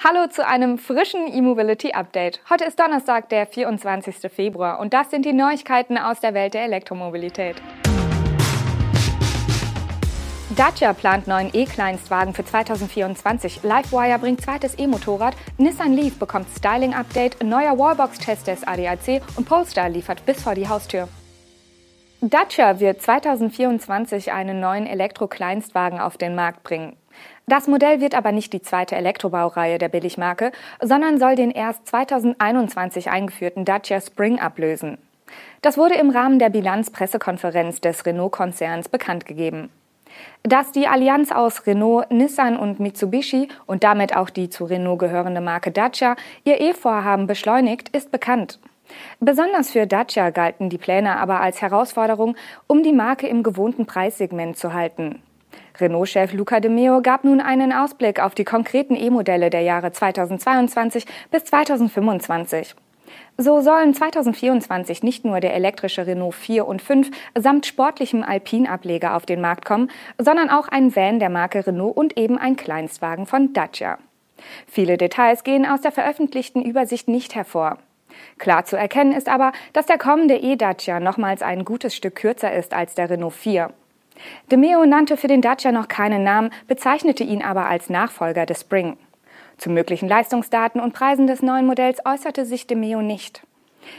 Hallo zu einem frischen E-Mobility Update. Heute ist Donnerstag, der 24. Februar und das sind die Neuigkeiten aus der Welt der Elektromobilität. Dacia plant neuen E-Kleinstwagen für 2024. Livewire bringt zweites E-Motorrad. Nissan Leaf bekommt Styling-Update. Neuer Wallbox-Test des ADAC und Polestar liefert bis vor die Haustür. Dacia wird 2024 einen neuen Elektro-Kleinstwagen auf den Markt bringen. Das Modell wird aber nicht die zweite Elektrobaureihe der Billigmarke, sondern soll den erst 2021 eingeführten Dacia Spring ablösen. Das wurde im Rahmen der Bilanzpressekonferenz des Renault-Konzerns bekannt gegeben. Dass die Allianz aus Renault, Nissan und Mitsubishi und damit auch die zu Renault gehörende Marke Dacia ihr E-Vorhaben beschleunigt, ist bekannt. Besonders für Dacia galten die Pläne aber als Herausforderung, um die Marke im gewohnten Preissegment zu halten. Renault-Chef Luca de Meo gab nun einen Ausblick auf die konkreten E-Modelle der Jahre 2022 bis 2025. So sollen 2024 nicht nur der elektrische Renault 4 und 5 samt sportlichem Alpin-Ableger auf den Markt kommen, sondern auch ein Van der Marke Renault und eben ein Kleinstwagen von Dacia. Viele Details gehen aus der veröffentlichten Übersicht nicht hervor. Klar zu erkennen ist aber, dass der kommende E-Dacia nochmals ein gutes Stück kürzer ist als der Renault 4. De Meo nannte für den Dacia noch keinen Namen, bezeichnete ihn aber als Nachfolger des Spring. Zu möglichen Leistungsdaten und Preisen des neuen Modells äußerte sich De Meo nicht.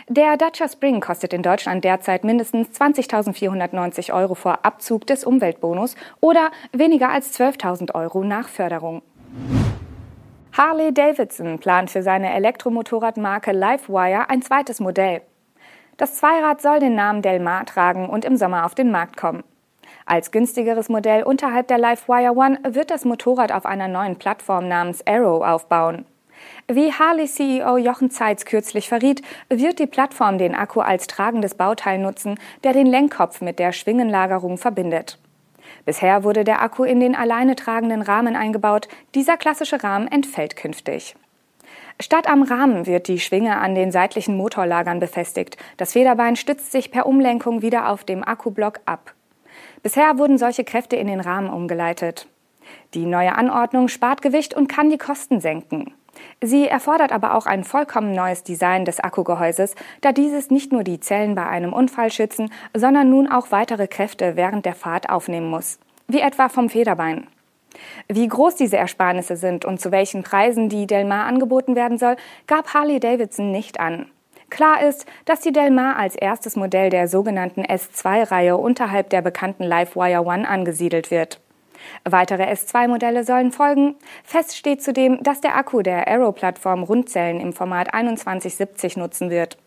Der Dacia Spring kostet in Deutschland derzeit mindestens 20.490 Euro vor Abzug des Umweltbonus oder weniger als 12.000 Euro nach Förderung. Harley Davidson plant für seine Elektromotorradmarke Livewire ein zweites Modell. Das Zweirad soll den Namen Del Mar tragen und im Sommer auf den Markt kommen. Als günstigeres Modell unterhalb der Livewire One wird das Motorrad auf einer neuen Plattform namens Arrow aufbauen. Wie Harley-CEO Jochen Zeitz kürzlich verriet, wird die Plattform den Akku als tragendes Bauteil nutzen, der den Lenkkopf mit der Schwingenlagerung verbindet. Bisher wurde der Akku in den alleine tragenden Rahmen eingebaut. Dieser klassische Rahmen entfällt künftig. Statt am Rahmen wird die Schwinge an den seitlichen Motorlagern befestigt. Das Federbein stützt sich per Umlenkung wieder auf dem Akkublock ab. Bisher wurden solche Kräfte in den Rahmen umgeleitet. Die neue Anordnung spart Gewicht und kann die Kosten senken. Sie erfordert aber auch ein vollkommen neues Design des Akkugehäuses, da dieses nicht nur die Zellen bei einem Unfall schützen, sondern nun auch weitere Kräfte während der Fahrt aufnehmen muss, wie etwa vom Federbein. Wie groß diese Ersparnisse sind und zu welchen Preisen die Delmar angeboten werden soll, gab Harley Davidson nicht an. Klar ist, dass die Del Mar als erstes Modell der sogenannten S2-Reihe unterhalb der bekannten Livewire One angesiedelt wird. Weitere S2-Modelle sollen folgen. Fest steht zudem, dass der Akku der Aero-Plattform Rundzellen im Format 2170 nutzen wird.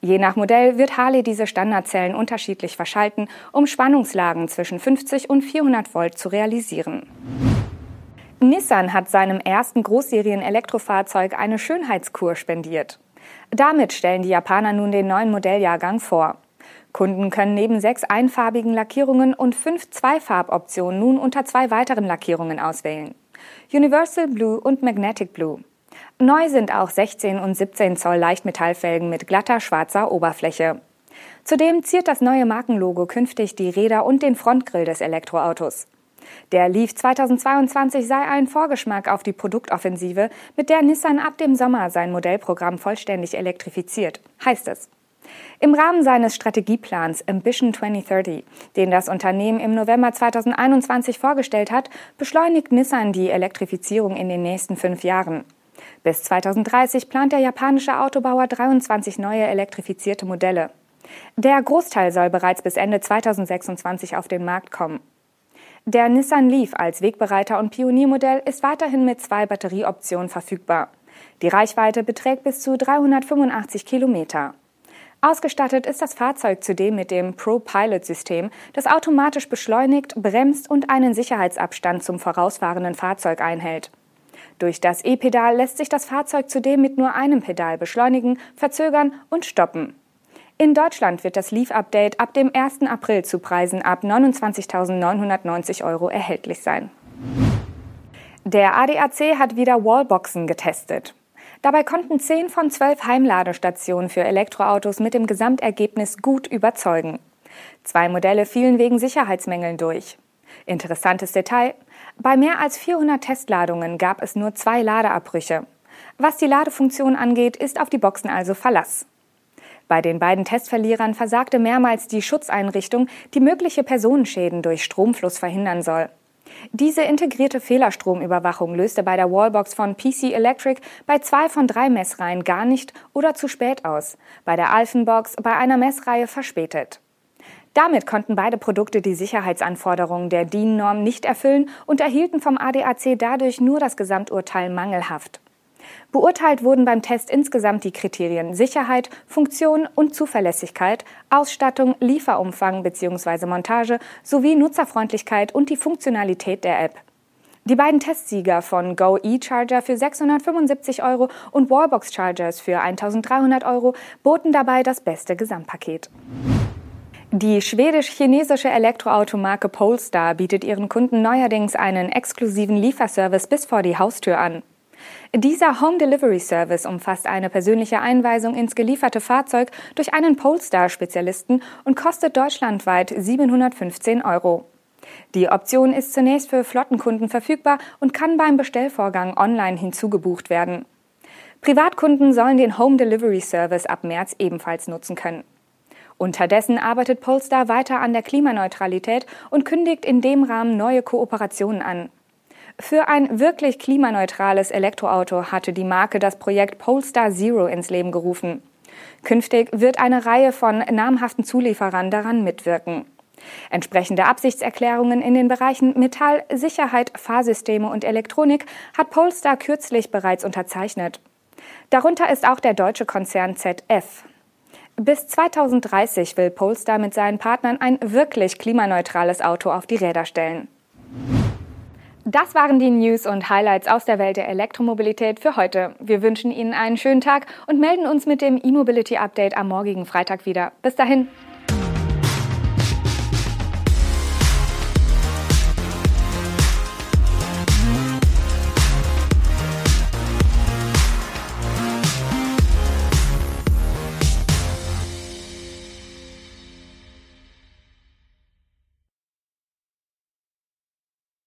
Je nach Modell wird Harley diese Standardzellen unterschiedlich verschalten, um Spannungslagen zwischen 50 und 400 Volt zu realisieren. Nissan hat seinem ersten Großserien-Elektrofahrzeug eine Schönheitskur spendiert. Damit stellen die Japaner nun den neuen Modelljahrgang vor. Kunden können neben sechs einfarbigen Lackierungen und fünf Zweifarboptionen nun unter zwei weiteren Lackierungen auswählen. Universal Blue und Magnetic Blue. Neu sind auch 16 und 17 Zoll Leichtmetallfelgen mit glatter schwarzer Oberfläche. Zudem ziert das neue Markenlogo künftig die Räder und den Frontgrill des Elektroautos. Der Leaf 2022 sei ein Vorgeschmack auf die Produktoffensive, mit der Nissan ab dem Sommer sein Modellprogramm vollständig elektrifiziert, heißt es. Im Rahmen seines Strategieplans Ambition 2030, den das Unternehmen im November 2021 vorgestellt hat, beschleunigt Nissan die Elektrifizierung in den nächsten fünf Jahren. Bis 2030 plant der japanische Autobauer 23 neue elektrifizierte Modelle. Der Großteil soll bereits bis Ende 2026 auf den Markt kommen. Der Nissan Leaf als Wegbereiter und Pioniermodell ist weiterhin mit zwei Batterieoptionen verfügbar. Die Reichweite beträgt bis zu 385 Kilometer. Ausgestattet ist das Fahrzeug zudem mit dem Pro-Pilot-System, das automatisch beschleunigt, bremst und einen Sicherheitsabstand zum vorausfahrenden Fahrzeug einhält. Durch das E-Pedal lässt sich das Fahrzeug zudem mit nur einem Pedal beschleunigen, verzögern und stoppen. In Deutschland wird das Leaf-Update ab dem 1. April zu Preisen ab 29.990 Euro erhältlich sein. Der ADAC hat wieder Wallboxen getestet. Dabei konnten 10 von 12 Heimladestationen für Elektroautos mit dem Gesamtergebnis gut überzeugen. Zwei Modelle fielen wegen Sicherheitsmängeln durch. Interessantes Detail. Bei mehr als 400 Testladungen gab es nur zwei Ladeabbrüche. Was die Ladefunktion angeht, ist auf die Boxen also Verlass. Bei den beiden Testverlierern versagte mehrmals die Schutzeinrichtung, die mögliche Personenschäden durch Stromfluss verhindern soll. Diese integrierte Fehlerstromüberwachung löste bei der Wallbox von PC Electric bei zwei von drei Messreihen gar nicht oder zu spät aus, bei der Alphenbox bei einer Messreihe verspätet. Damit konnten beide Produkte die Sicherheitsanforderungen der DIN-Norm nicht erfüllen und erhielten vom ADAC dadurch nur das Gesamturteil mangelhaft. Beurteilt wurden beim Test insgesamt die Kriterien Sicherheit, Funktion und Zuverlässigkeit, Ausstattung, Lieferumfang bzw. Montage sowie Nutzerfreundlichkeit und die Funktionalität der App. Die beiden Testsieger von Go E-Charger für 675 Euro und Wallbox Chargers für 1300 Euro boten dabei das beste Gesamtpaket. Die schwedisch-chinesische Elektroautomarke Polestar bietet ihren Kunden neuerdings einen exklusiven Lieferservice bis vor die Haustür an. Dieser Home Delivery Service umfasst eine persönliche Einweisung ins gelieferte Fahrzeug durch einen Polestar-Spezialisten und kostet deutschlandweit 715 Euro. Die Option ist zunächst für Flottenkunden verfügbar und kann beim Bestellvorgang online hinzugebucht werden. Privatkunden sollen den Home Delivery Service ab März ebenfalls nutzen können. Unterdessen arbeitet Polestar weiter an der Klimaneutralität und kündigt in dem Rahmen neue Kooperationen an. Für ein wirklich klimaneutrales Elektroauto hatte die Marke das Projekt Polestar Zero ins Leben gerufen. Künftig wird eine Reihe von namhaften Zulieferern daran mitwirken. Entsprechende Absichtserklärungen in den Bereichen Metall, Sicherheit, Fahrsysteme und Elektronik hat Polestar kürzlich bereits unterzeichnet. Darunter ist auch der deutsche Konzern ZF. Bis 2030 will Polestar mit seinen Partnern ein wirklich klimaneutrales Auto auf die Räder stellen. Das waren die News und Highlights aus der Welt der Elektromobilität für heute. Wir wünschen Ihnen einen schönen Tag und melden uns mit dem E-Mobility Update am morgigen Freitag wieder. Bis dahin.